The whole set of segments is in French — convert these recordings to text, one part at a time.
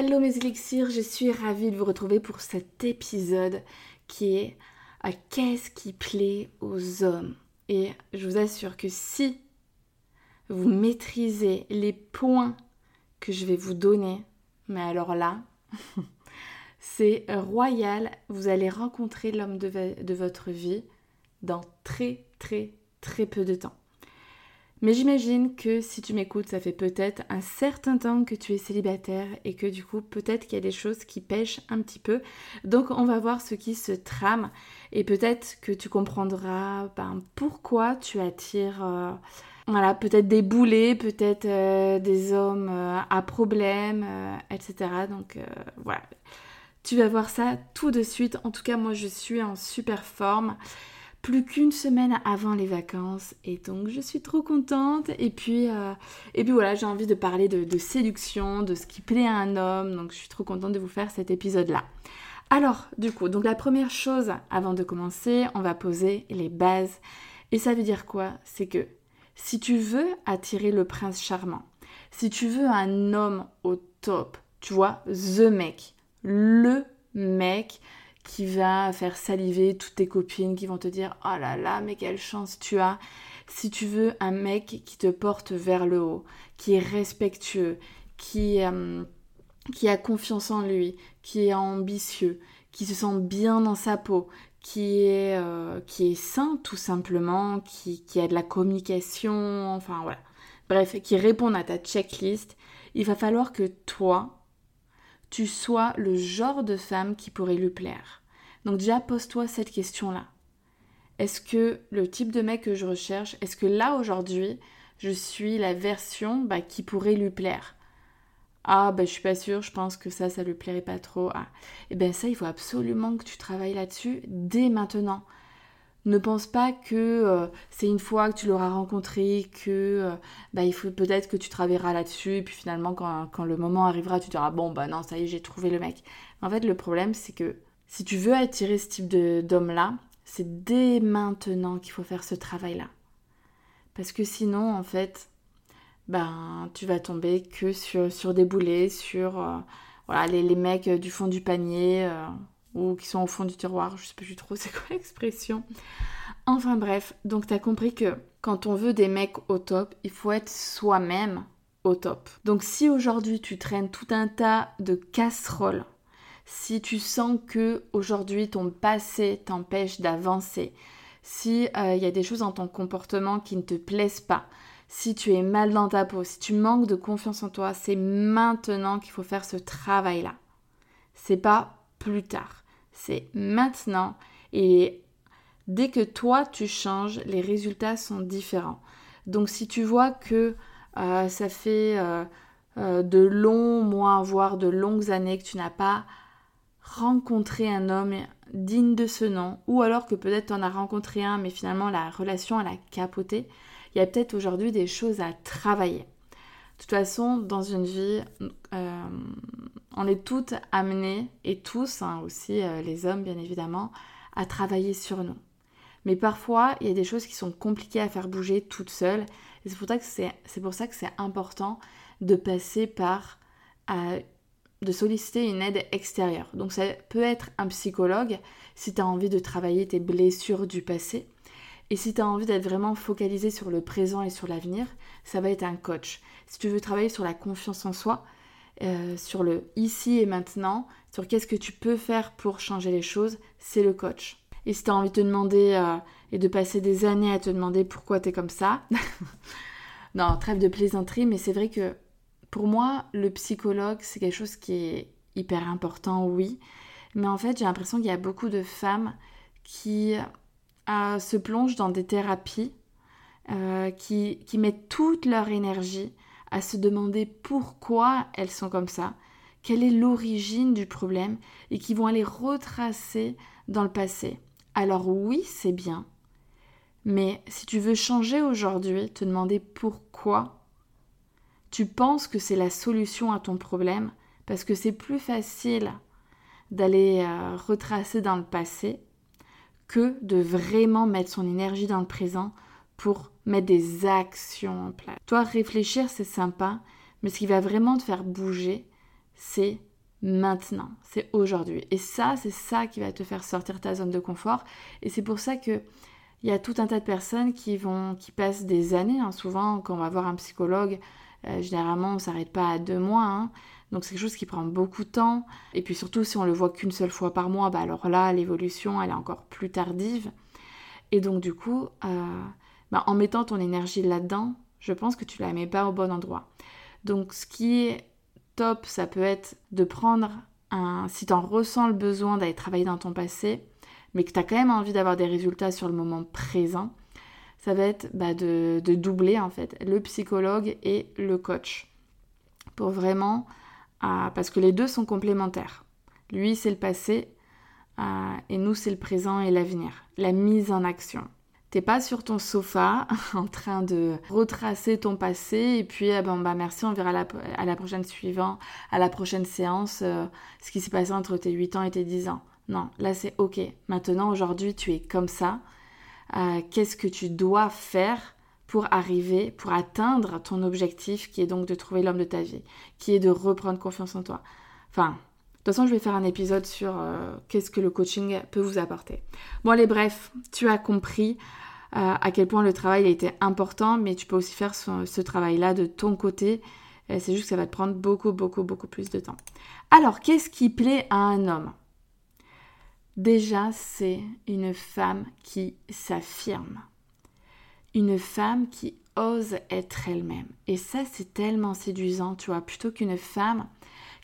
Hello mes élixirs, je suis ravie de vous retrouver pour cet épisode qui est à qu'est-ce qui plaît aux hommes? Et je vous assure que si vous maîtrisez les points que je vais vous donner, mais alors là, c'est royal, vous allez rencontrer l'homme de votre vie dans très très très peu de temps. Mais j'imagine que si tu m'écoutes, ça fait peut-être un certain temps que tu es célibataire et que du coup, peut-être qu'il y a des choses qui pêchent un petit peu. Donc, on va voir ce qui se trame et peut-être que tu comprendras ben, pourquoi tu attires. Euh, voilà, peut-être des boulets, peut-être euh, des hommes euh, à problème, etc. Donc voilà, tu vas voir ça tout de suite. En tout cas, moi, je suis en super forme plus qu'une semaine avant les vacances. Et donc je suis trop contente. Et puis euh, et puis voilà j'ai envie de parler de, séduction de ce qui plaît à un homme. Donc je suis trop contente de vous faire cet épisode là alors du coup donc la première chose avant de commencer on va poser les bases. Et ça veut dire quoi? C'est que si tu veux attirer le prince charmant si tu veux un homme au top tu vois the mec le mec qui va faire saliver toutes tes copines qui vont te dire oh là là mais quelle chance tu as si tu veux un mec qui te porte vers le haut qui est respectueux qui euh, qui a confiance en lui qui est ambitieux qui se sent bien dans sa peau qui est euh, qui est sain tout simplement qui, qui a de la communication enfin voilà. Bref qui répond à ta checklist il va falloir que toi tu sois le genre de femme qui pourrait lui plaire. Donc déjà, pose-toi cette question-là. Est-ce que le type de mec que je recherche, est-ce que là aujourd'hui, je suis la version bah, qui pourrait lui plaire? Ah, bah je suis pas sûre, je pense que ça, ça lui plairait pas trop. Ah. Et eh bien ça, il faut absolument que tu travailles là-dessus dès maintenant. Ne pense pas que euh, c'est une fois que tu l'auras rencontré, que euh, bah, il faut peut-être que tu travailleras là-dessus, et puis finalement, quand, le moment arrivera, tu diras bon, bah non, ça y est, j'ai trouvé le mec. En fait, le problème, c'est que si tu veux attirer ce type d'homme-là, c'est dès maintenant qu'il faut faire ce travail-là. Parce que sinon, en fait, ben, tu vas tomber que sur, sur des boulets, sur euh, voilà, les, les, mecs du fond du panier ou qui sont au fond du tiroir, je sais plus trop c'est quoi l'expression. Enfin bref, donc tu as compris que quand on veut des mecs au top, il faut être soi-même au top. Donc si aujourd'hui tu traînes tout un tas de casseroles, si tu sens que aujourd'hui ton passé t'empêche d'avancer, si euh, il y a des choses dans ton comportement qui ne te plaisent pas, si tu es mal dans ta peau, si tu manques de confiance en toi, c'est maintenant qu'il faut faire ce travail-là. C'est pas plus tard. C'est maintenant. Et dès que toi tu changes, les résultats sont différents. Donc si tu vois que euh, ça fait euh, euh, de longs mois, voire de longues années que tu n'as pas rencontré un homme digne de ce nom, ou alors que peut-être tu en as rencontré un, mais finalement la relation elle a capoté, il y a peut-être aujourd'hui des choses à travailler. De toute façon, dans une vie, on est toutes amenées, et tous, hein, aussi euh, les hommes bien évidemment, à travailler sur nous. Mais parfois, il y a des choses qui sont compliquées à faire bouger toutes seules. Et c'est pour, ça que c'est, pour ça c'est important de passer par, euh, de solliciter une aide extérieure. Donc ça peut être un psychologue si tu as envie de travailler tes blessures du passé. Et si tu as envie d'être vraiment focalisé sur le présent et sur l'avenir, ça va être un coach. Si tu veux travailler sur la confiance en soi, euh, sur le ici et maintenant, sur qu'est-ce que tu peux faire pour changer les choses, c'est le coach. Et si tu as envie de te demander euh, et de passer des années à te demander pourquoi tu es comme ça, non, trêve de plaisanterie, mais c'est vrai que pour moi, le psychologue, c'est quelque chose qui est hyper important, oui. Mais en fait, j'ai l'impression qu'il y a beaucoup de femmes qui se plongent dans des thérapies euh, qui, mettent toute leur énergie à se demander pourquoi elles sont comme ça, quelle est l'origine du problème et qui vont aller retracer dans le passé. Alors oui, c'est bien. Mais si tu veux changer aujourd'hui, te demander pourquoi tu penses que c'est la solution à ton problème, parce que c'est plus facile d'aller euh, retracer dans le passé que de vraiment mettre son énergie dans le présent pour mettre des actions en place. Toi, réfléchir, c'est sympa, mais ce qui va vraiment te faire bouger, c'est maintenant, c'est aujourd'hui. Et ça, c'est ça qui va te faire sortir ta zone de confort. Et c'est pour ça que il y a tout un tas de personnes qui vont, qui passent des années. Hein. Souvent, quand on va voir un psychologue, euh, généralement, on s'arrête pas à deux mois. Hein. Donc c'est quelque chose qui prend beaucoup de temps. Et puis surtout, si on le voit qu'une seule fois par mois, bah alors là, l'évolution, elle est encore plus tardive. Et donc du coup, euh, bah, en mettant ton énergie là-dedans, je pense que tu la mets pas au bon endroit. Donc ce qui est top, ça peut être de prendre un... Si tu en ressens le besoin d'aller travailler dans ton passé, mais que tu as quand même envie d'avoir des résultats sur le moment présent, ça va être bah, de, doubler en fait le psychologue et le coach. Pour vraiment parce que les deux sont complémentaires. Lui, c'est le passé et nous, c'est le présent et l'avenir. La mise en action. T'es pas sur ton sofa en train de retracer ton passé et puis ah ben, bah merci, on verra à la prochaine à la prochaine séance euh, ce qui s'est passé entre tes 8 ans et tes 10 ans. Non, là c'est ok. Maintenant, aujourd'hui, tu es comme ça. Euh, qu'est-ce que tu dois faire pour arriver, pour atteindre ton objectif qui est donc de trouver l'homme de ta vie, qui est de reprendre confiance en toi? Enfin, de toute façon, je vais faire un épisode sur euh, qu'est-ce que le coaching peut vous apporter. Bon, allez, bref, tu as compris euh, à quel point le travail a été important, mais tu peux aussi faire ce, travail-là de ton côté. C'est juste que ça va te prendre beaucoup, beaucoup, beaucoup plus de temps. Alors, qu'est-ce qui plaît à un homme? Déjà, c'est une femme qui s'affirme une femme qui ose être elle-même. Et ça, c'est tellement séduisant, tu vois, plutôt qu'une femme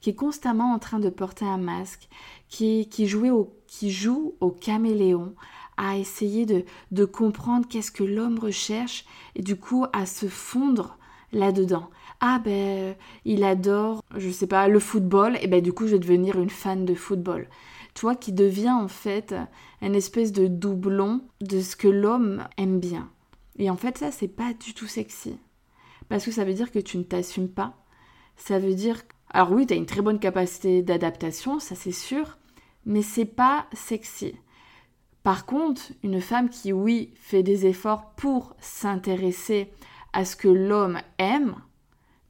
qui est constamment en train de porter un masque, qui, qui, au, qui joue au caméléon, à essayer de, de comprendre qu'est-ce que l'homme recherche et du coup à se fondre là-dedans. Ah ben, il adore, je sais pas, le football, et ben du coup je vais devenir une fan de football. Tu vois, qui devient en fait une espèce de doublon de ce que l'homme aime bien. Et en fait, ça, c'est pas du tout sexy. Parce que ça veut dire que tu ne t'assumes pas. Ça veut dire. Alors oui, tu as une très bonne capacité d'adaptation, ça c'est sûr, mais c'est pas sexy. Par contre, une femme qui, oui, fait des efforts pour s'intéresser à ce que l'homme aime,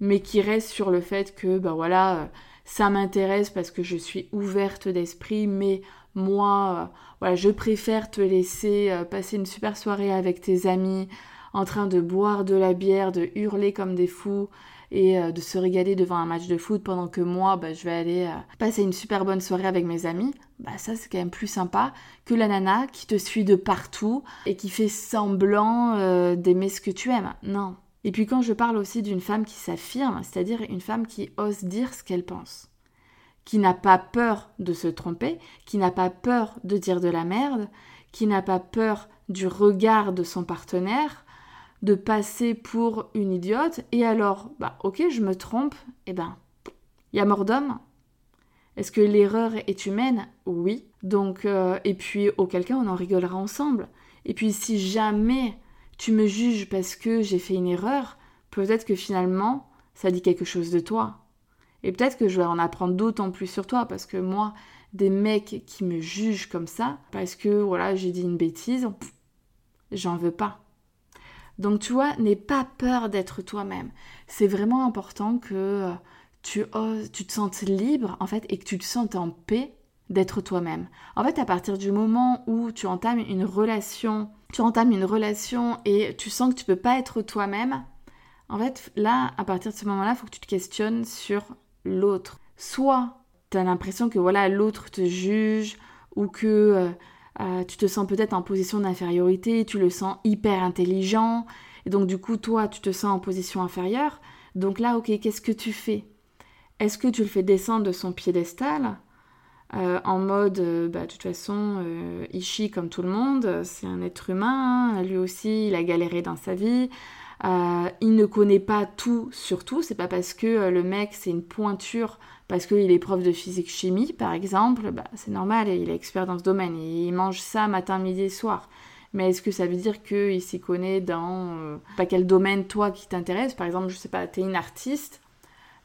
mais qui reste sur le fait que, ben voilà, ça m'intéresse parce que je suis ouverte d'esprit, mais moi, euh, je préfère te laisser euh, passer une super soirée avec tes amis, en train de boire de la bière, de hurler comme des fous et euh, de se régaler devant un match de foot pendant que moi, bah, je vais aller passer une super bonne soirée avec mes amis. Bah ça, c'est quand même plus sympa que la nana qui te suit de partout et qui fait semblant d'aimer ce que tu aimes. Non. Et puis quand je parle aussi d'une femme qui s'affirme, c'est-à-dire une femme qui ose dire ce qu'elle pense qui n'a pas peur de se tromper, qui n'a pas peur de dire de la merde, qui n'a pas peur du regard de son partenaire, de passer pour une idiote, et alors, bah ok, je me trompe, et eh ben, il y a mort d'homme. Est-ce que l'erreur est humaine? Oui. Donc, euh, et puis, auquel cas, on en rigolera ensemble. Et puis, si jamais tu me juges parce que j'ai fait une erreur, peut-être que finalement, ça dit quelque chose de toi. Et peut-être que je vais en apprendre d'autant plus sur toi parce que moi, des mecs qui me jugent comme ça, parce que voilà, j'ai dit une bêtise, j'en veux pas. Donc tu vois, n'aie pas peur d'être toi-même. C'est vraiment important que euh, tu oses, tu te sentes libre en fait et que tu te sentes en paix d'être toi-même. En fait, à partir du moment où tu entames une relation, tu entames une relation et tu sens que tu peux pas être toi-même, en fait, là, à partir de ce moment-là, il faut que tu te questionnes sur l'autre. Soit tu as l'impression que voilà l'autre te juge ou que euh, euh, tu te sens peut-être en position d'infériorité, tu le sens hyper intelligent et donc du coup toi tu te sens en position inférieure. Donc là ok qu'est-ce que tu fais? Est-ce que tu le fais descendre de son piédestal euh, en mode, euh, bah, de toute façon, chie comme tout le monde, c'est un être humain, hein. lui aussi, il a galéré dans sa vie, il ne connaît pas tout sur tout, c'est pas parce que le mec c'est une pointure, parce qu'il est prof de physique-chimie par exemple, bah, c'est normal, il est expert dans ce domaine, il mange ça matin, midi et soir. Mais est-ce que ça veut dire qu'il s'y connaît dans pas quel domaine toi qui t'intéresse? Par exemple, je sais pas, t'es une artiste,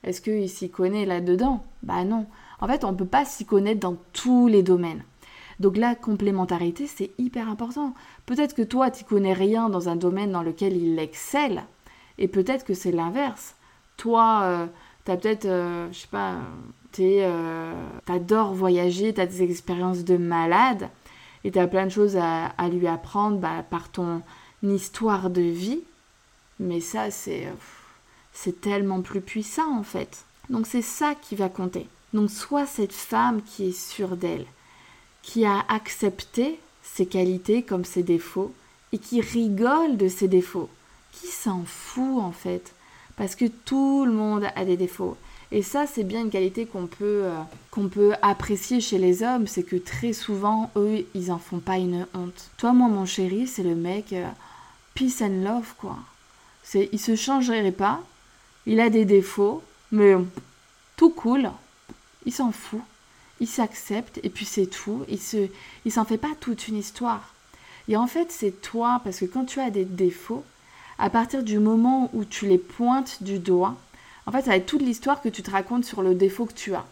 est-ce qu'il s'y connaît là-dedans? Bah non. En fait, on peut pas s'y connaître dans tous les domaines. Donc la complémentarité, c'est hyper important. Peut-être que toi, tu connais rien dans un domaine dans lequel il excelle, et peut-être que c'est l'inverse. Toi, euh, tu as peut-être, euh, je sais pas, euh, t'adores voyager, tu as des expériences de malade, et tu as plein de choses à, lui apprendre bah, par ton histoire de vie. Mais ça, c'est, c'est tellement plus puissant en fait. Donc c'est ça qui va compter. Donc soit cette femme qui est sûre d'elle, qui a accepté ses qualités comme ses défauts et qui rigole de ses défauts, qui s'en fout en fait, parce que tout le monde a des défauts. Et ça, c'est bien une qualité qu'on peut, euh, peut apprécier chez les hommes, c'est que très souvent, eux, ils en font pas une honte. Toi, moi, mon chéri, c'est le mec euh, peace and love, quoi. Il se changerait pas, il a des défauts, mais tout cool, il s'en fout, il s'accepte et puis c'est tout. Il se, il s'en fait pas toute une histoire. Et en fait, c'est toi, parce que quand tu as des défauts, à partir du moment où tu les pointes du doigt, en fait, ça va être toute l'histoire que tu te racontes sur le défaut que tu as.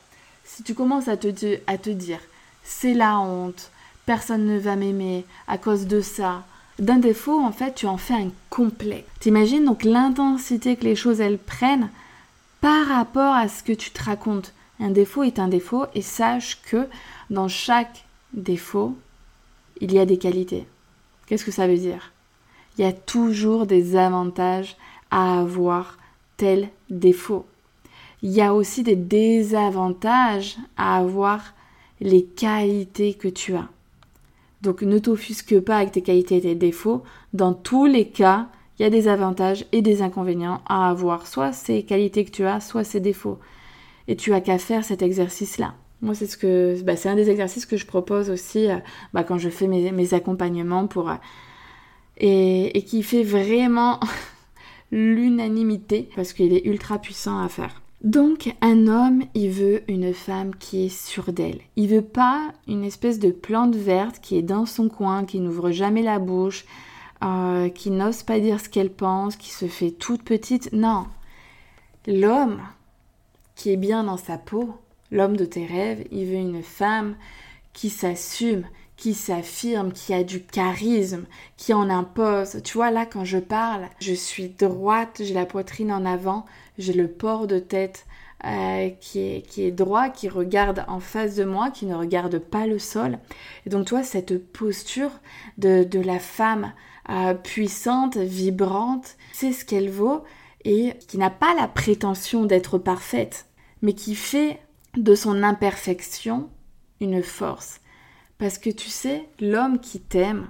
Si tu commences à te, à te dire, c'est la honte, personne ne va m'aimer à cause de ça, d'un défaut, en fait, tu en fais un complet. T'imagines donc l'intensité que les choses, elles prennent par rapport à ce que tu te racontes. Un défaut est un défaut et sache que dans chaque défaut, il y a des qualités. Qu'est-ce que ça veut dire? Il y a toujours des avantages à avoir tel défaut. Il y a aussi des désavantages à avoir les qualités que tu as. Donc ne t'offusque pas avec tes qualités et tes défauts. Dans tous les cas, il y a des avantages et des inconvénients à avoir, soit ces qualités que tu as, soit ces défauts et tu as qu'à faire cet exercice-là. Moi, c'est ce que, bah, c'est un des exercices que je propose aussi euh, bah, quand je fais mes, accompagnements pour euh, et, qui fait vraiment l'unanimité parce qu'il est ultra puissant à faire. Donc, un homme, il veut une femme qui est sûre d'elle. Il veut pas une espèce de plante verte qui est dans son coin, qui n'ouvre jamais la bouche, euh, qui n'ose pas dire ce qu'elle pense, qui se fait toute petite. Non. L'homme, qui est bien dans sa peau, l'homme de tes rêves, il veut une femme qui s'assume, qui s'affirme, qui a du charisme, qui en impose. Tu vois, là, quand je parle, je suis droite, j'ai la poitrine en avant, j'ai le port de tête euh, qui, est, qui est droit, qui regarde en face de moi, qui ne regarde pas le sol. Et donc, toi, cette posture de, de la femme euh, puissante, vibrante, c'est ce qu'elle vaut et qui n'a pas la prétention d'être parfaite mais qui fait de son imperfection une force. Parce que tu sais, l'homme qui t'aime,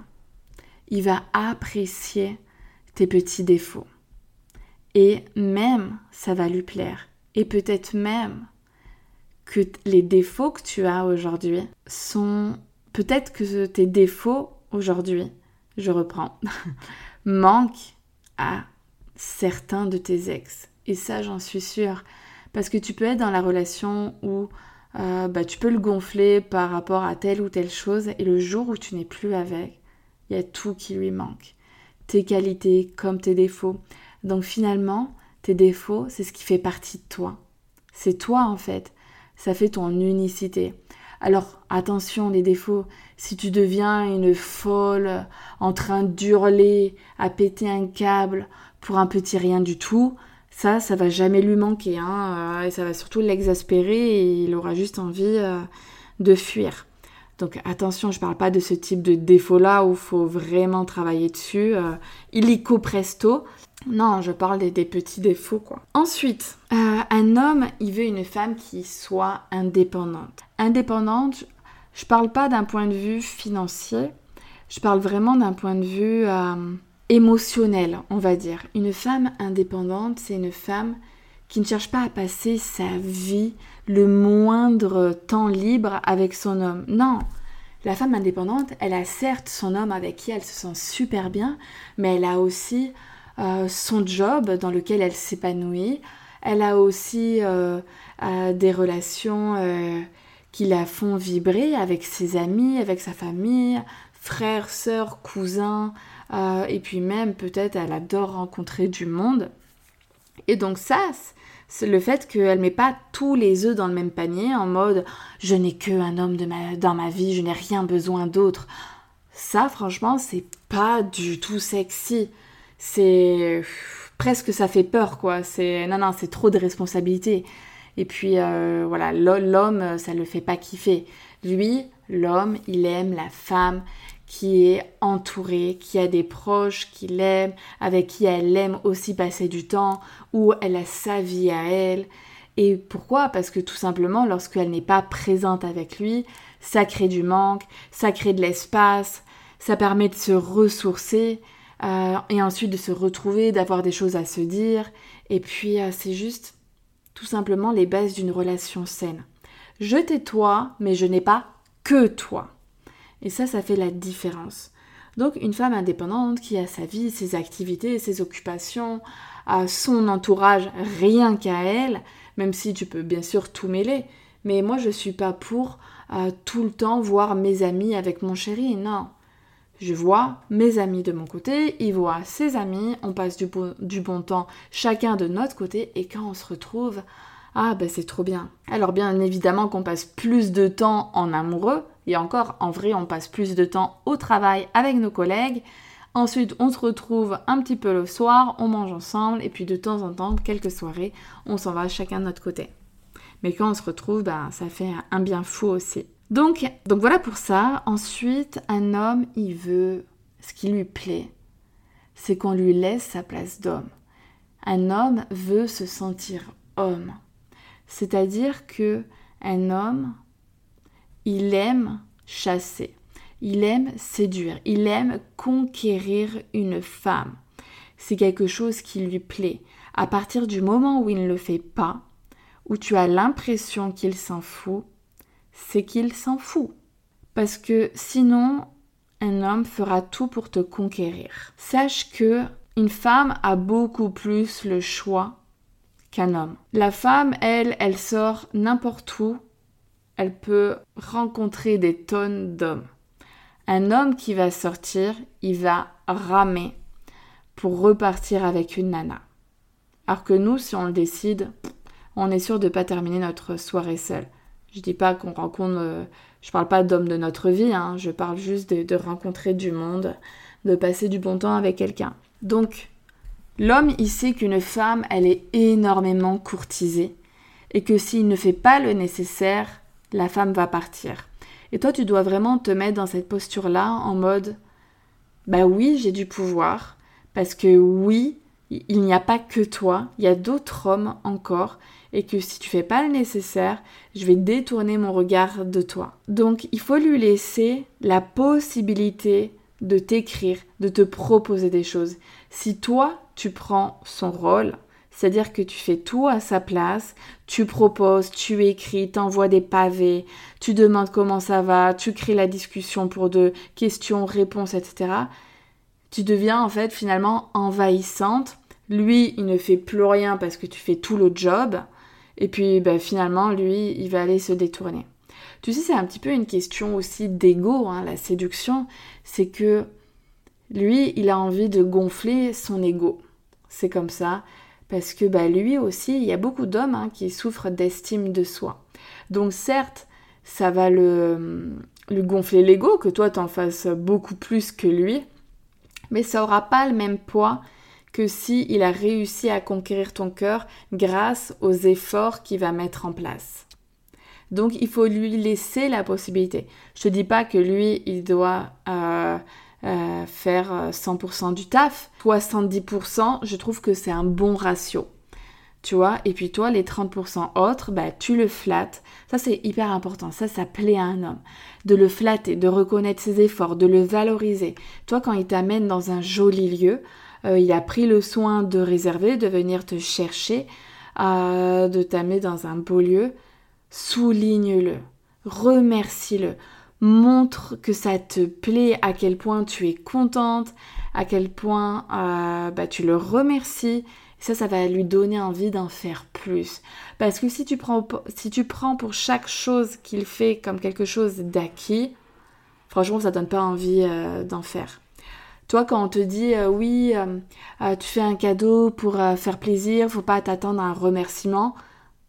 il va apprécier tes petits défauts. Et même, ça va lui plaire. Et peut-être même que les défauts que tu as aujourd'hui sont... Peut-être que tes défauts aujourd'hui, je reprends, manquent à certains de tes ex. Et ça, j'en suis sûre. Parce que tu peux être dans la relation où euh, bah, tu peux le gonfler par rapport à telle ou telle chose et le jour où tu n'es plus avec, il y a tout qui lui manque. Tes qualités comme tes défauts. Donc finalement, tes défauts, c'est ce qui fait partie de toi. C'est toi en fait. Ça fait ton unicité. Alors attention les défauts, si tu deviens une folle en train d'hurler, à péter un câble pour un petit rien du tout, ça, ça va jamais lui manquer, hein, euh, et ça va surtout l'exaspérer et il aura juste envie euh, de fuir. Donc attention, je parle pas de ce type de défaut-là où il faut vraiment travailler dessus, euh, illico presto. Non, je parle des, petits défauts, quoi. Ensuite, un homme, il veut une femme qui soit indépendante. Indépendante, je parle pas d'un point de vue financier, je parle vraiment d'un point de vue émotionnelle, on va dire. Une femme indépendante, c'est une femme qui ne cherche pas à passer sa vie, le moindre temps libre avec son homme. Non, la femme indépendante, elle a certes son homme avec qui elle se sent super bien, mais elle a aussi euh, son job dans lequel elle s'épanouit. Elle a aussi euh, euh, des relations qui la font vibrer avec ses amis, avec sa famille, frères, sœurs, cousins, et puis même peut-être elle adore rencontrer du monde. Et donc ça, c'est le fait qu'elle met pas tous les œufs dans le même panier en mode je n'ai qu'un homme dans ma vie, je n'ai rien besoin d'autre. Ça, franchement, c'est pas du tout sexy. C'est presque ça fait peur, quoi. C'est non, non, c'est trop de responsabilités. Et puis euh, voilà, l'homme, ça le fait pas kiffer. Lui, l'homme, il aime la femme qui est entourée, qui a des proches qui l'aiment, avec qui elle aime aussi passer du temps, où elle a sa vie à elle. Et pourquoi? Parce que tout simplement, lorsqu'elle n'est pas présente avec lui, ça crée du manque, ça crée de l'espace, ça permet de se ressourcer euh, et ensuite de se retrouver, d'avoir des choses à se dire. Et puis, euh, c'est juste tout simplement les bases d'une relation saine. Je t'ai toi, mais je n'ai pas que toi. Et ça, ça fait la différence. Donc une femme indépendante qui a sa vie, ses activités, ses occupations, son entourage rien qu'à elle, même si tu peux bien sûr tout mêler. Mais moi, je ne suis pas pour euh, tout le temps voir mes amis avec mon chéri. Non. Je vois mes amis de mon côté, il voit ses amis, on passe du bon temps chacun de notre côté, et quand on se retrouve, ah ben c'est trop bien. Alors bien évidemment qu'on passe plus de temps en amoureux, et encore en vrai on passe plus de temps au travail avec nos collègues. Ensuite on se retrouve un petit peu le soir, on mange ensemble et puis de temps en temps, quelques soirées, on s'en va chacun de notre côté. Mais quand on se retrouve, ben, ça fait un bien fou aussi. Donc, donc voilà pour ça. Ensuite, un homme, il veut ce qui lui plaît. C'est qu'on lui laisse sa place d'homme. Un homme veut se sentir homme. C'est-à-dire que un homme, il aime chasser, il aime séduire, il aime conquérir une femme. C'est quelque chose qui lui plaît. À partir du moment où il ne le fait pas, où tu as l'impression qu'il s'en fout, c'est qu'il s'en fout. Parce que sinon, un homme fera tout pour te conquérir. Sache que une femme a beaucoup plus le choix qu'un homme. La femme, elle, elle sort n'importe où, elle peut rencontrer des tonnes d'hommes. Un homme qui va sortir, il va ramer pour repartir avec une nana. Alors que nous, si on le décide, on est sûr de ne pas terminer notre soirée seule. Je dis pas qu'on rencontre, euh, je parle pas d'hommes de notre vie, hein, je parle juste de rencontrer du monde, de passer du bon temps avec quelqu'un. Donc, L'homme, il sait qu'une femme, elle est énormément courtisée et que s'il ne fait pas le nécessaire, la femme va partir. Et toi, tu dois vraiment te mettre dans cette posture-là en mode Bah oui, j'ai du pouvoir, parce que oui, il n'y a pas que toi, il y a d'autres hommes encore, et que si tu fais pas le nécessaire, je vais détourner mon regard de toi. Donc, il faut lui laisser la possibilité de t'écrire, de te proposer des choses. Si toi, tu prends son rôle, c'est-à-dire que tu fais tout à sa place, tu proposes, tu écris, t'envoies des pavés, tu demandes comment ça va, tu crées la discussion pour de questions, réponses, etc. Tu deviens en fait finalement envahissante. Lui, il ne fait plus rien parce que tu fais tout le job. Et puis ben, finalement, lui, il va aller se détourner. Tu sais, c'est un petit peu une question aussi d'ego, hein, la séduction. C'est que lui, il a envie de gonfler son ego c'est comme ça, parce que bah, lui aussi, il y a beaucoup d'hommes hein, qui souffrent d'estime de soi. Donc certes, ça va le, gonfler l'ego, que toi t'en fasses beaucoup plus que lui, mais ça aura pas le même poids que si il a réussi à conquérir ton cœur grâce aux efforts qu'il va mettre en place. Donc il faut lui laisser la possibilité. Je te dis pas que lui, il doit euh, euh, faire 100% euh, du taf. 70%, je trouve que c'est un bon ratio. Tu vois, et puis toi, les 30% autres, bah, tu le flattes. Ça, c'est hyper important. Ça, ça plaît à un homme. De le flatter, de reconnaître ses efforts, de le valoriser. Toi, quand il t'amène dans un joli lieu, euh, il a pris le soin de réserver, de venir te chercher. de t'amener dans un beau lieu, souligne-le, remercie-le, montre que ça te plaît, à quel point tu es contente, à quel point euh, bah, tu le remercies. Ça, ça va lui donner envie d'en faire plus. Parce que si tu prends, si tu prends pour chaque chose qu'il fait comme quelque chose d'acquis, franchement, ça donne pas envie euh, d'en faire. Toi, quand on te dit euh, oui, tu fais un cadeau pour faire plaisir, faut pas t'attendre à un remerciement.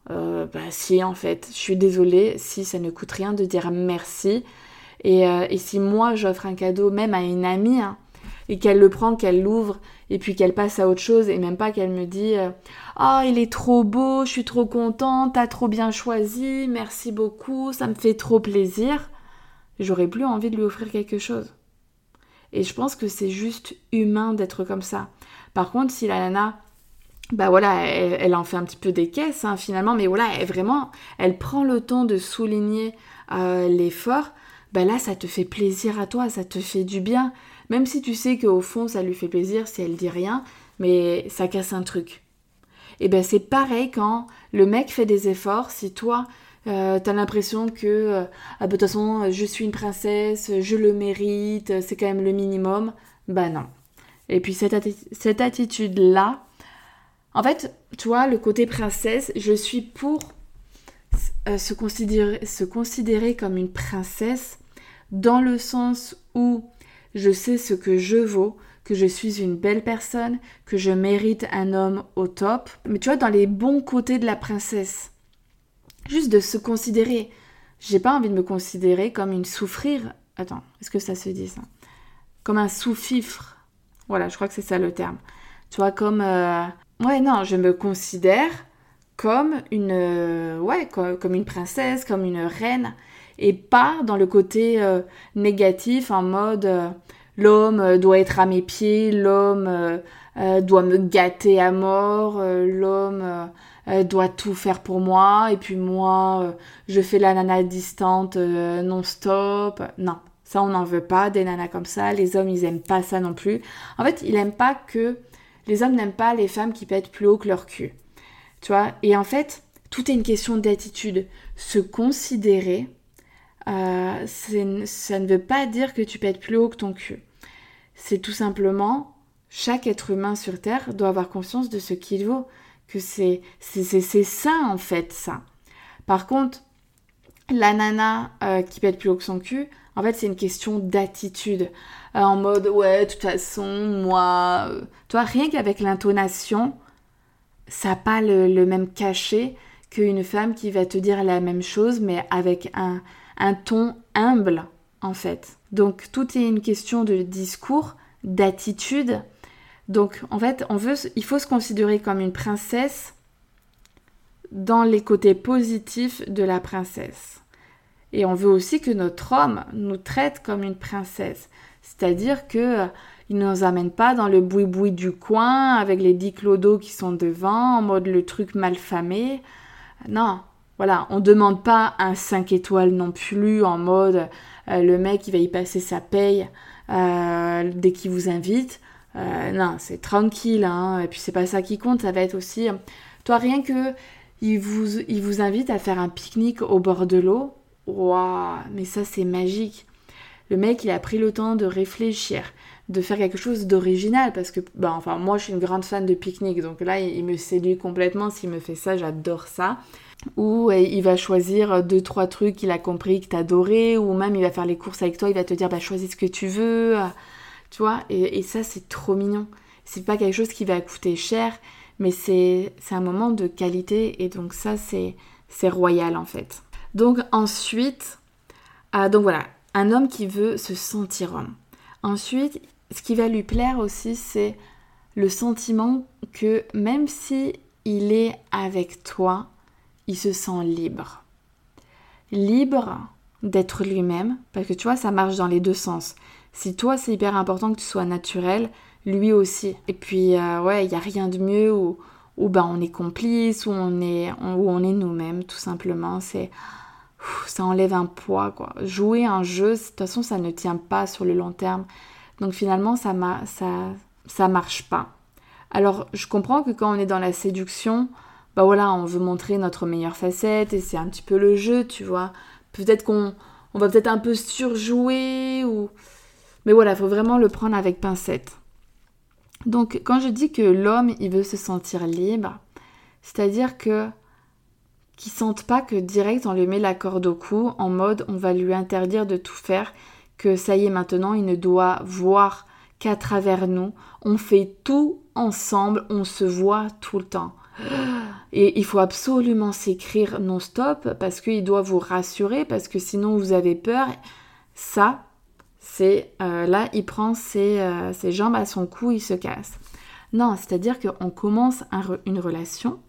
Bah si, en fait, je suis désolée si ça ne coûte rien de dire merci. Et, et si moi j'offre un cadeau même à une amie, hein, et qu'elle le prend, qu'elle l'ouvre et puis qu'elle passe à autre chose et même pas qu'elle me dit euh, ah il est trop beau, je suis trop contente, t'as trop bien choisi, merci beaucoup, ça me fait trop plaisir. J'aurais plus envie de lui offrir quelque chose. Et je pense que c'est juste humain d'être comme ça. Par contre, si la nana, bah voilà, elle, en fait un petit peu des caisses hein, finalement, mais voilà, elle, vraiment, elle prend le temps de souligner euh, l'effort, bah là, ça te fait plaisir à toi, ça te fait du bien. Même si tu sais qu'au fond, ça lui fait plaisir si elle dit rien, mais ça casse un truc. Et ben c'est pareil quand le mec fait des efforts, si toi, euh, t'as l'impression que, euh, ah, bah, de toute façon, je suis une princesse, je le mérite, c'est quand même le minimum, bah non. Et puis cette, cette attitude-là, en fait, tu vois, le côté princesse, je suis pour euh, se, considérer, comme une princesse dans le sens où je sais ce que je vaux, que je suis une belle personne, que je mérite un homme au top. Mais tu vois, dans les bons côtés de la princesse. Juste de se considérer. J'ai pas envie de me considérer comme une souffrir. Attends, est-ce que ça se dit ça? Comme un sous-fifre. Voilà, je crois que c'est ça le terme. Tu vois, comme. Euh, ouais, non, je me considère comme une. Euh, ouais, comme une princesse, comme une reine et pas dans le côté euh, négatif en mode euh, l'homme doit être à mes pieds, l'homme doit me gâter à mort, l'homme doit tout faire pour moi et puis moi je fais la nana distante non-stop. Non, ça on n'en veut pas des nanas comme ça, les hommes ils aiment pas ça non plus. En fait, ils aiment pas que les hommes n'aiment pas les femmes qui pètent plus haut que leur cul. Tu vois Et en fait, tout est une question d'attitude. Se considérer euh, ça ne veut pas dire que tu être plus haut que ton cul. C'est tout simplement, chaque être humain sur Terre doit avoir conscience de ce qu'il vaut, que c'est ça en fait, ça. Par contre, la nana euh, qui être plus haut que son cul, en fait, c'est une question d'attitude. Euh, en mode, ouais, de toute façon, moi. toi, rien qu'avec l'intonation, ça n'a pas le, même cachet qu'une femme qui va te dire la même chose, mais avec un, un ton humble en fait. Donc tout est une question de discours, d'attitude. Donc en fait, on veut, il faut se considérer comme une princesse dans les côtés positifs de la princesse. Et on veut aussi que notre homme nous traite comme une princesse. C'est-à-dire que il ne nous amène pas dans le boui-boui du coin avec les dix clodos qui sont devant, en mode le truc mal famé. Non, voilà, on demande pas un 5 étoiles non plus en mode euh, le mec il va y passer sa paye euh, dès qu'il vous invite. Euh, non, c'est tranquille, hein. et puis c'est pas ça qui compte, ça va être aussi. Toi, rien que il vous, il vous invite à faire un pique-nique au bord de l'eau, mais ça c'est magique. Le mec il a pris le temps de réfléchir, de faire quelque chose d'original parce que, bah, enfin, moi je suis une grande fan de pique-nique, donc là il me séduit complètement. S'il me fait ça, j'adore ça. Ou il va choisir deux trois trucs qu'il a compris que adoré ou même il va faire les courses avec toi il va te dire bah choisis ce que tu veux tu vois. Et, ça c'est trop mignon. C'est pas quelque chose qui va coûter cher mais c'est un moment de qualité et donc ça c'est royal en fait donc ensuite ah, donc voilà un homme qui veut se sentir homme ensuite ce qui va lui plaire aussi c'est le sentiment que même si il est avec toi il se sent libre. Libre d'être lui-même, parce que tu vois, ça marche dans les deux sens. Si toi, c'est hyper important que tu sois naturel, lui aussi. Et puis, euh, ouais, il n'y a rien de mieux où ben, on est complice, où on est, où on est nous-mêmes, tout simplement. C'est ça enlève un poids, quoi. Jouer un jeu, de toute façon, ça ne tient pas sur le long terme. Donc finalement, ça, ça, marche pas. Alors, je comprends que quand on est dans la séduction, bah voilà, on veut montrer notre meilleure facette et c'est un petit peu le jeu, tu vois. Peut-être qu'on on va peut-être un peu surjouer ou... Mais voilà, il faut vraiment le prendre avec pincette. Donc quand je dis que l'homme, il veut se sentir libre, c'est-à-dire que qu'il sente pas que direct on lui met la corde au cou en mode on va lui interdire de tout faire, que ça y est maintenant il ne doit voir qu'à travers nous, on fait tout ensemble, on se voit tout le temps. Et il faut absolument s'écrire non-stop parce qu'il doit vous rassurer, parce que sinon vous avez peur. Ça, euh, là, il prend euh, ses, jambes à son cou, il se casse. Non, c'est-à-dire qu'on commence une relation,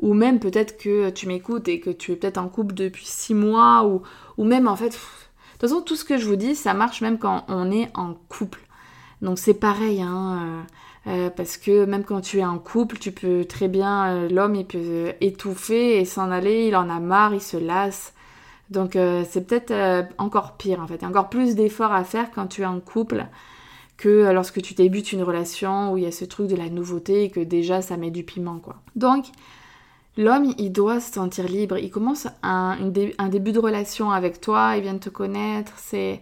ou même peut-être que tu m'écoutes et que tu es peut-être en couple depuis six mois, ou, ou même en fait, de toute façon, tout ce que je vous dis, ça marche même quand on est en couple. Donc c'est pareil, hein. Euh, parce que même quand tu es en couple, tu peux très bien, l'homme il peut étouffer et s'en aller, il en a marre, il se lasse. Donc euh, c'est peut-être encore pire en fait. Il y a encore plus d'efforts à faire quand tu es en couple que lorsque tu débutes une relation où il y a ce truc de la nouveauté et que déjà ça met du piment quoi. Donc l'homme il doit se sentir libre. Il commence un, début de relation avec toi, il vient de te connaître, c'est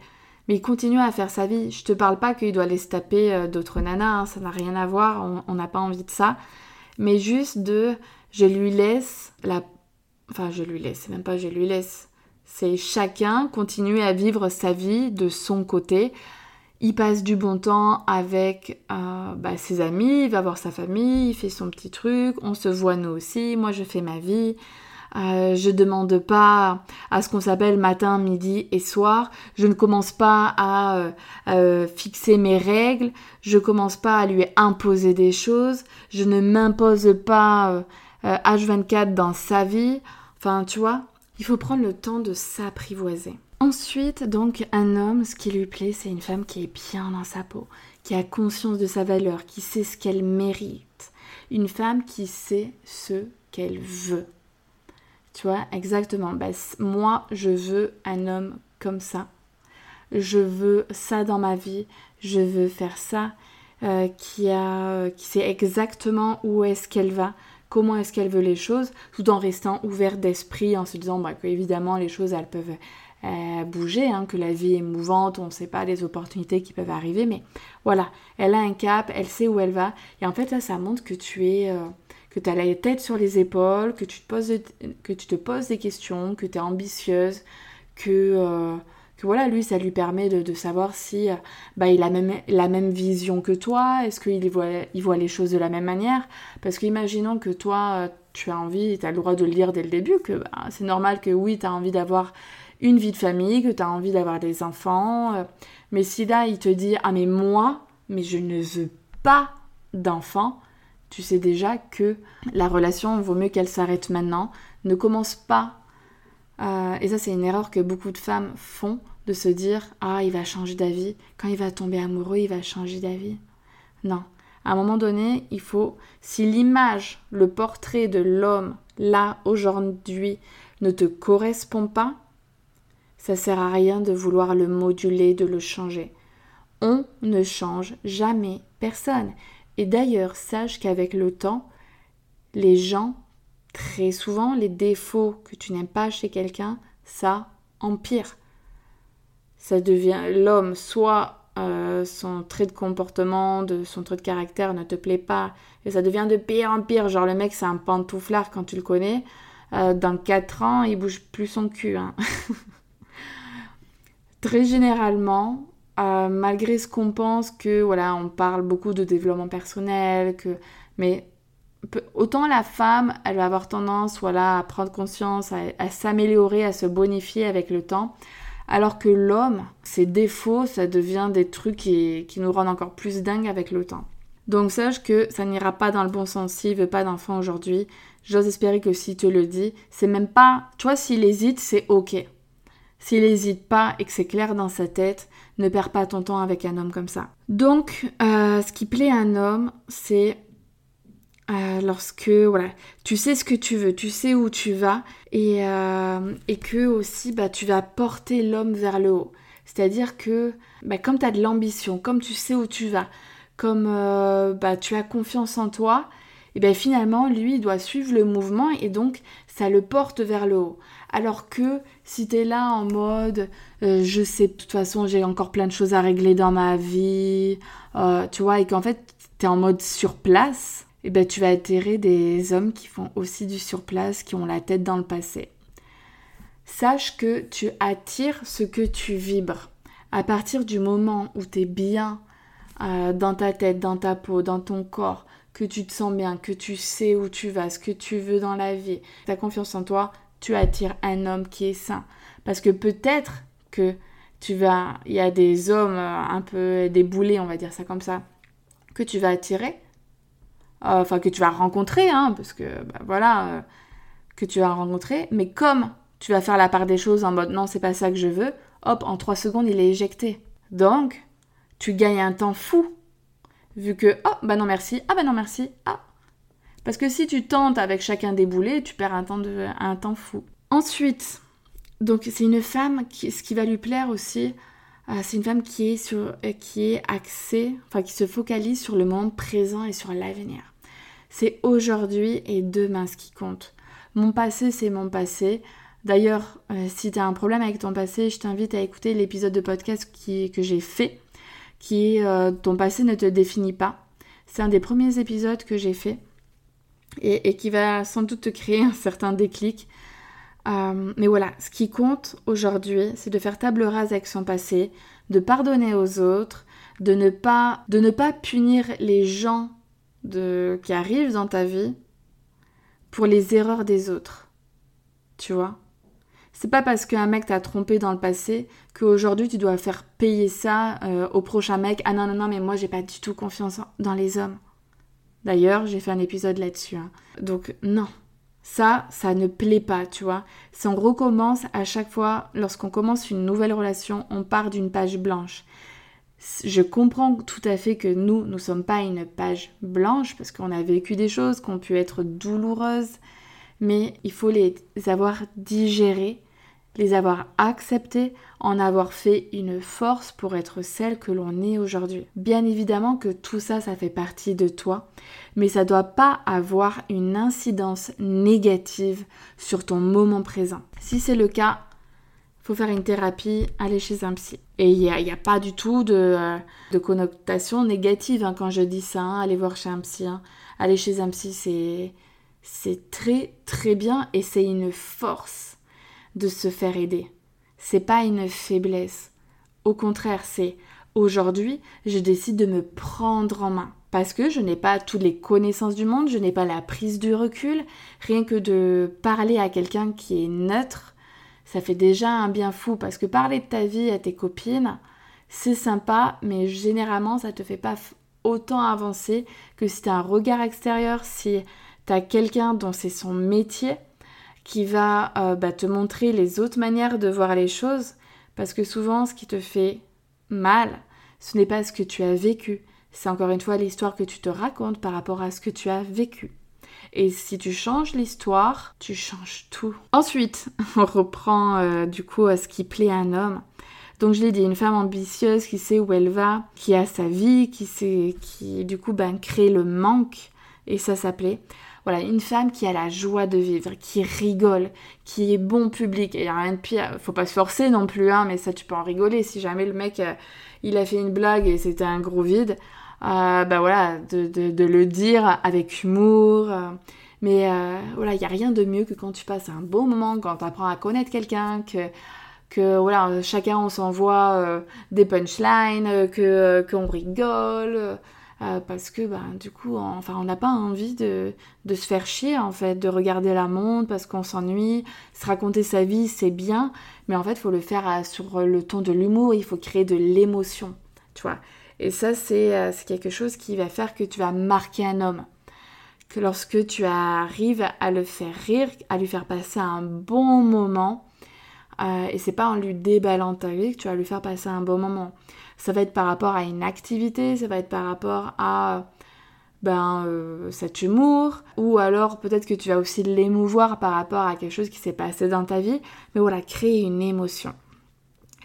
mais il continue à faire sa vie. Je te parle pas qu'il doit aller se taper euh, d'autres nanas, hein, ça n'a rien à voir, on n'a pas envie de ça. Mais juste de, je lui laisse la... Enfin, je lui laisse, même pas je lui laisse. C'est chacun continuer à vivre sa vie de son côté. Il passe du bon temps avec euh, bah, ses amis, il va voir sa famille, il fait son petit truc, on se voit nous aussi, moi je fais ma vie. Euh, je demande pas à ce qu'on s'appelle matin, midi et soir. Je ne commence pas à euh, euh, fixer mes règles. Je commence pas à lui imposer des choses. Je ne m'impose pas H24 dans sa vie. Enfin, tu vois, il faut prendre le temps de s'apprivoiser. Ensuite, donc, un homme, ce qui lui plaît, c'est une femme qui est bien dans sa peau, qui a conscience de sa valeur, qui sait ce qu'elle mérite. Une femme qui sait ce qu'elle veut. Tu vois, exactement. Bah, moi, je veux un homme comme ça. Je veux ça dans ma vie. Je veux faire ça. Euh, qui, a, qui sait exactement où est-ce qu'elle va, comment est-ce qu'elle veut les choses, tout en restant ouvert d'esprit, en se disant bah, les choses elles peuvent euh, bouger, hein, que la vie est mouvante, on ne sait pas les opportunités qui peuvent arriver, mais voilà, elle a un cap, elle sait où elle va, et en fait là ça montre que tu es, euh, que as la tête sur les épaules, que tu te poses, que tu te poses des questions, que tu es ambitieuse, que, euh, que voilà, lui, ça lui permet de, savoir si euh, bah, il a même, la même vision que toi, est-ce qu'il voit, il voit les choses de la même manière? Parce qu'imaginons que toi, euh, tu as envie, tu as le droit de le lire dès le début, que bah, c'est normal que oui, tu as envie d'avoir une vie de famille, que tu as envie d'avoir des enfants. mais si là, il te dit, ah mais moi, mais je ne veux pas d'enfants, tu sais déjà que la relation vaut mieux qu'elle s'arrête maintenant. Ne commence pas. Euh, et ça, c'est une erreur que beaucoup de femmes font de se dire Ah, il va changer d'avis. Quand il va tomber amoureux, il va changer d'avis. Non. À un moment donné, il faut. Si l'image, le portrait de l'homme, là, aujourd'hui, ne te correspond pas, ça sert à rien de vouloir le moduler, de le changer. On ne change jamais personne. Et d'ailleurs, sache qu'avec le temps, les gens, très souvent, les défauts que tu n'aimes pas chez quelqu'un, ça empire. Ça devient l'homme, soit euh, son trait de comportement, de son trait de caractère ne te plaît pas, et ça devient de pire en pire. Genre le mec, c'est un pantouflard quand tu le connais. Euh, dans 4 ans, il bouge plus son cul. Hein. Très généralement, euh, malgré ce qu'on pense que voilà, on parle beaucoup de développement personnel, que mais autant la femme, elle va avoir tendance voilà à prendre conscience, à, s'améliorer, à se bonifier avec le temps, alors que l'homme, ses défauts, ça devient des trucs qui, nous rendent encore plus dingues avec le temps. Donc sache que ça n'ira pas dans le bon sens s'il veut pas d'enfant aujourd'hui. J'ose espérer que s'il te le dit, c'est même pas, tu vois, s'il hésite, c'est ok. S'il n'hésite pas et que c'est clair dans sa tête, ne perds pas ton temps avec un homme comme ça. Donc, euh, ce qui plaît à un homme, c'est euh, lorsque voilà, tu sais ce que tu veux, tu sais où tu vas et, euh, et que aussi bah, tu vas porter l'homme vers le haut. C'est-à-dire que bah, comme tu as de l'ambition, comme tu sais où tu vas, comme bah, tu as confiance en toi, et bien finalement, lui, il doit suivre le mouvement et donc ça le porte vers le haut. Alors que si tu es là en mode, euh, je sais, de toute façon, j'ai encore plein de choses à régler dans ma vie, euh, tu vois, et qu'en fait, tu es en mode sur place, et ben tu vas attirer des hommes qui font aussi du surplace, qui ont la tête dans le passé. Sache que tu attires ce que tu vibres. À partir du moment où tu es bien euh, dans ta tête, dans ta peau, dans ton corps, que tu te sens bien, que tu sais où tu vas, ce que tu veux dans la vie, tu as confiance en toi, tu attires un homme qui est sain. Parce que peut-être que tu vas, il y a des hommes euh, un peu déboulés, on va dire ça comme ça, que tu vas attirer, enfin que tu vas rencontrer, hein, parce que bah, voilà, que tu vas rencontrer, mais comme tu vas faire la part des choses en mode non, c'est pas ça que je veux, hop, en trois secondes, il est éjecté. Donc, tu gagnes un temps fou. Vu que, oh, bah non merci, ah bah non merci, ah. Parce que si tu tentes avec chacun des boulets, tu perds un temps, de, un temps fou. Ensuite, donc c'est une femme, qui, ce qui va lui plaire aussi, euh, c'est une femme qui est, sur, euh, qui est axée, enfin qui se focalise sur le moment présent et sur l'avenir. C'est aujourd'hui et demain ce qui compte. Mon passé, c'est mon passé. D'ailleurs, euh, si tu as un problème avec ton passé, je t'invite à écouter l'épisode de podcast qui, que j'ai fait qui est euh, Ton passé ne te définit pas. C'est un des premiers épisodes que j'ai fait et, qui va sans doute te créer un certain déclic. Euh, mais voilà, ce qui compte aujourd'hui, c'est de faire table rase avec son passé, de pardonner aux autres, de ne pas, de ne pas punir les gens de, qui arrivent dans ta vie pour les erreurs des autres. Tu vois? C'est pas parce qu'un mec t'a trompé dans le passé qu'aujourd'hui tu dois faire payer ça euh, au prochain mec. Ah non, non, non, mais moi j'ai pas du tout confiance dans les hommes. D'ailleurs, j'ai fait un épisode là-dessus. Hein. Donc, non. Ça, ça ne plaît pas, tu vois. Si on recommence à chaque fois, lorsqu'on commence une nouvelle relation, on part d'une page blanche. Je comprends tout à fait que nous, nous sommes pas une page blanche parce qu'on a vécu des choses qui ont pu être douloureuses, mais il faut les avoir digérées les avoir acceptés, en avoir fait une force pour être celle que l'on est aujourd'hui. Bien évidemment que tout ça, ça fait partie de toi, mais ça doit pas avoir une incidence négative sur ton moment présent. Si c'est le cas, faut faire une thérapie, aller chez un psy. Et il n'y a, pas du tout de, euh, de connotation négative hein, quand je dis ça, hein, aller voir chez un psy. Hein. Aller chez un psy, c'est très très bien et c'est une force de se faire aider. C'est pas une faiblesse. Au contraire, c'est aujourd'hui, je décide de me prendre en main. Parce que je n'ai pas toutes les connaissances du monde, je n'ai pas la prise du recul. Rien que de parler à quelqu'un qui est neutre, ça fait déjà un bien fou. Parce que parler de ta vie à tes copines, c'est sympa, mais généralement, ça te fait pas autant avancer que si tu as un regard extérieur, si tu as quelqu'un dont c'est son métier qui va euh, bah, te montrer les autres manières de voir les choses, parce que souvent ce qui te fait mal, ce n'est pas ce que tu as vécu, c'est encore une fois l'histoire que tu te racontes par rapport à ce que tu as vécu. Et si tu changes l'histoire, tu changes tout. Ensuite, on reprend euh, du coup à ce qui plaît à un homme. Donc je l'ai dit, une femme ambitieuse qui sait où elle va, qui a sa vie, qui sait, qui du coup ben, crée le manque, et ça s'appelait. Voilà, une femme qui a la joie de vivre, qui rigole, qui est bon public. Et il n'y a rien de pire. Faut pas se forcer non plus, hein, mais ça, tu peux en rigoler. Si jamais le mec, euh, il a fait une blague et c'était un gros vide, euh, bah voilà, de, le dire avec humour. Euh. mais voilà, il n'y a rien de mieux que quand tu passes un bon moment, quand tu apprends à connaître quelqu'un, que que voilà, chacun on s'envoie des punchlines, que qu'on rigole, euh, parce que bah, du coup, enfin, on n'a pas envie de, de, se faire chier en fait, de regarder la montre parce qu'on s'ennuie. Se raconter sa vie, c'est bien, mais en fait, il faut le faire euh, sur le ton de l'humour, il faut créer de l'émotion, tu vois. Et ça, euh, c'est quelque chose qui va faire que tu vas marquer un homme. Que lorsque tu arrives à le faire rire, à lui faire passer un bon moment, et c'est pas en lui déballant ta vie que tu vas lui faire passer un bon moment. Ça va être par rapport à une activité, ça va être par rapport à ben, euh, cet humour, ou alors peut-être que tu vas aussi l'émouvoir par rapport à quelque chose qui s'est passé dans ta vie, mais voilà, créer une émotion.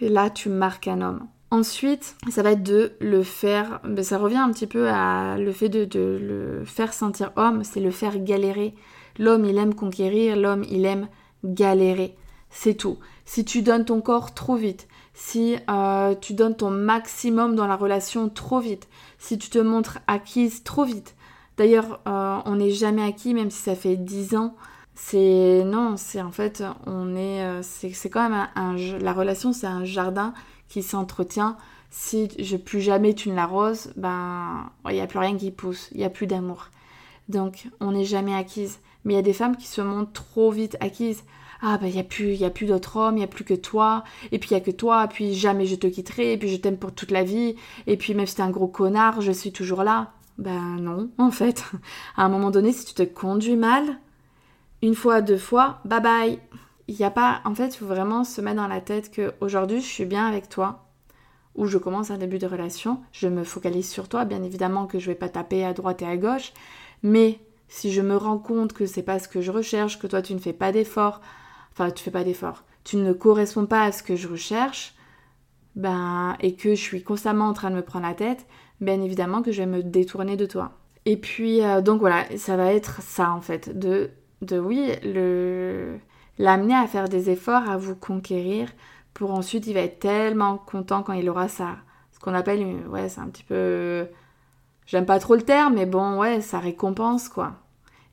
Et là, tu marques un homme. Ensuite, ça va être de le faire, ben, ça revient un petit peu à le fait de, de le faire sentir homme, c'est le faire galérer. L'homme, il aime conquérir, l'homme, il aime galérer. C'est tout. Si tu donnes ton corps trop vite, si euh, tu donnes ton maximum dans la relation trop vite, si tu te montres acquise trop vite. D'ailleurs, euh, on n'est jamais acquis, même si ça fait 10 ans. C'est non, c'est en fait, on est, euh, c'est quand même un, la relation, c'est un jardin qui s'entretient. Si je, plus jamais tu ne l'arroses, ben il n'y a plus rien qui pousse, il n'y a plus d'amour. Donc on n'est jamais acquise. Mais il y a des femmes qui se montrent trop vite acquises ah ben il y a plus y a plus d'autres hommes, il y a plus que toi. Et puis il y a que toi, puis jamais je te quitterai. Et puis je t'aime pour toute la vie. Et puis même si t'es un gros connard, je suis toujours là. Ben non, en fait. À un moment donné, si tu te conduis mal, une fois, deux fois, bye bye. Il n'y a pas en fait, il faut vraiment se mettre dans la tête que aujourd'hui, je suis bien avec toi. Ou je commence un début de relation, je me focalise sur toi, bien évidemment que je vais pas taper à droite et à gauche, mais si je me rends compte que c'est pas ce que je recherche, que toi tu ne fais pas d'efforts, enfin tu fais pas d'effort, tu ne corresponds pas à ce que je recherche, ben, et que je suis constamment en train de me prendre la tête, bien évidemment que je vais me détourner de toi. Et puis, euh, donc voilà, ça va être ça en fait, de, de oui, le, l'amener à faire des efforts, à vous conquérir, pour ensuite il va être tellement content quand il aura ça. Ce qu'on appelle, ouais, c'est un petit peu... J'aime pas trop le terme, mais bon, ouais, ça récompense quoi.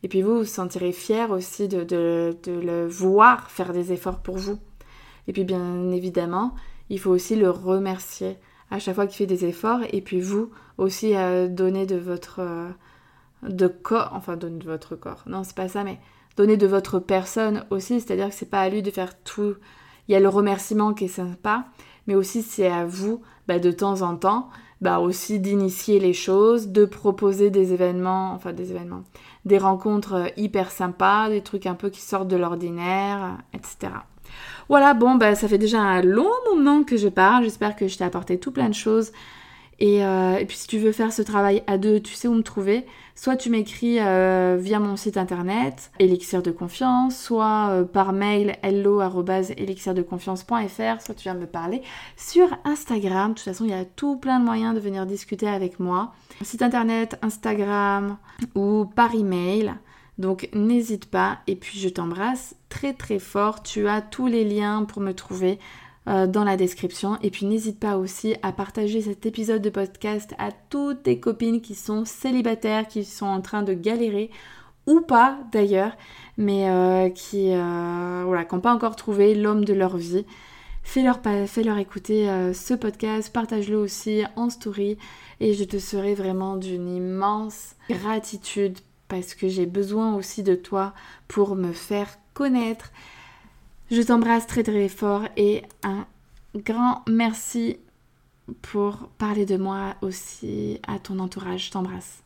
Et puis vous, vous sentirez fier aussi de, le voir faire des efforts pour vous. Et puis bien évidemment, il faut aussi le remercier à chaque fois qu'il fait des efforts. Et puis vous aussi euh, donner de votre euh, de corps, enfin donner de votre corps. Non, c'est pas ça, mais donner de votre personne aussi. C'est-à-dire que c'est pas à lui de faire tout. Il y a le remerciement qui est sympa, mais aussi c'est à vous bah, de temps en temps bah aussi d'initier les choses, de proposer des événements, enfin des événements, des rencontres euh, hyper sympas, des trucs un peu qui sortent de l'ordinaire, etc. Voilà, bon, bah, ça fait déjà un long moment que je parle. J'espère que je t'ai apporté tout plein de choses euh, et, puis si tu veux faire ce travail à deux, tu sais où me trouver. Soit tu m'écris euh, via mon site internet, Elixir de confiance, soit euh, par mail hello.elixirdeconfiance.fr, soit tu viens me parler sur Instagram. De toute façon, il y a tout plein de moyens de venir discuter avec moi. Site internet, Instagram ou par email. Donc n'hésite pas et puis je t'embrasse très très fort. Tu as tous les liens pour me trouver dans la description. Et puis n'hésite pas aussi à partager cet épisode de podcast à toutes tes copines qui sont célibataires, qui sont en train de galérer ou pas d'ailleurs, mais euh, qui euh, voilà, n'ont pas encore trouvé l'homme de leur vie. Fais-leur, fais -leur écouter ce podcast, partage-le aussi en story et je te serai vraiment d'une immense gratitude parce que j'ai besoin aussi de toi pour me faire connaître, je t'embrasse très très fort et un grand merci pour parler de moi aussi à ton entourage. Je t'embrasse.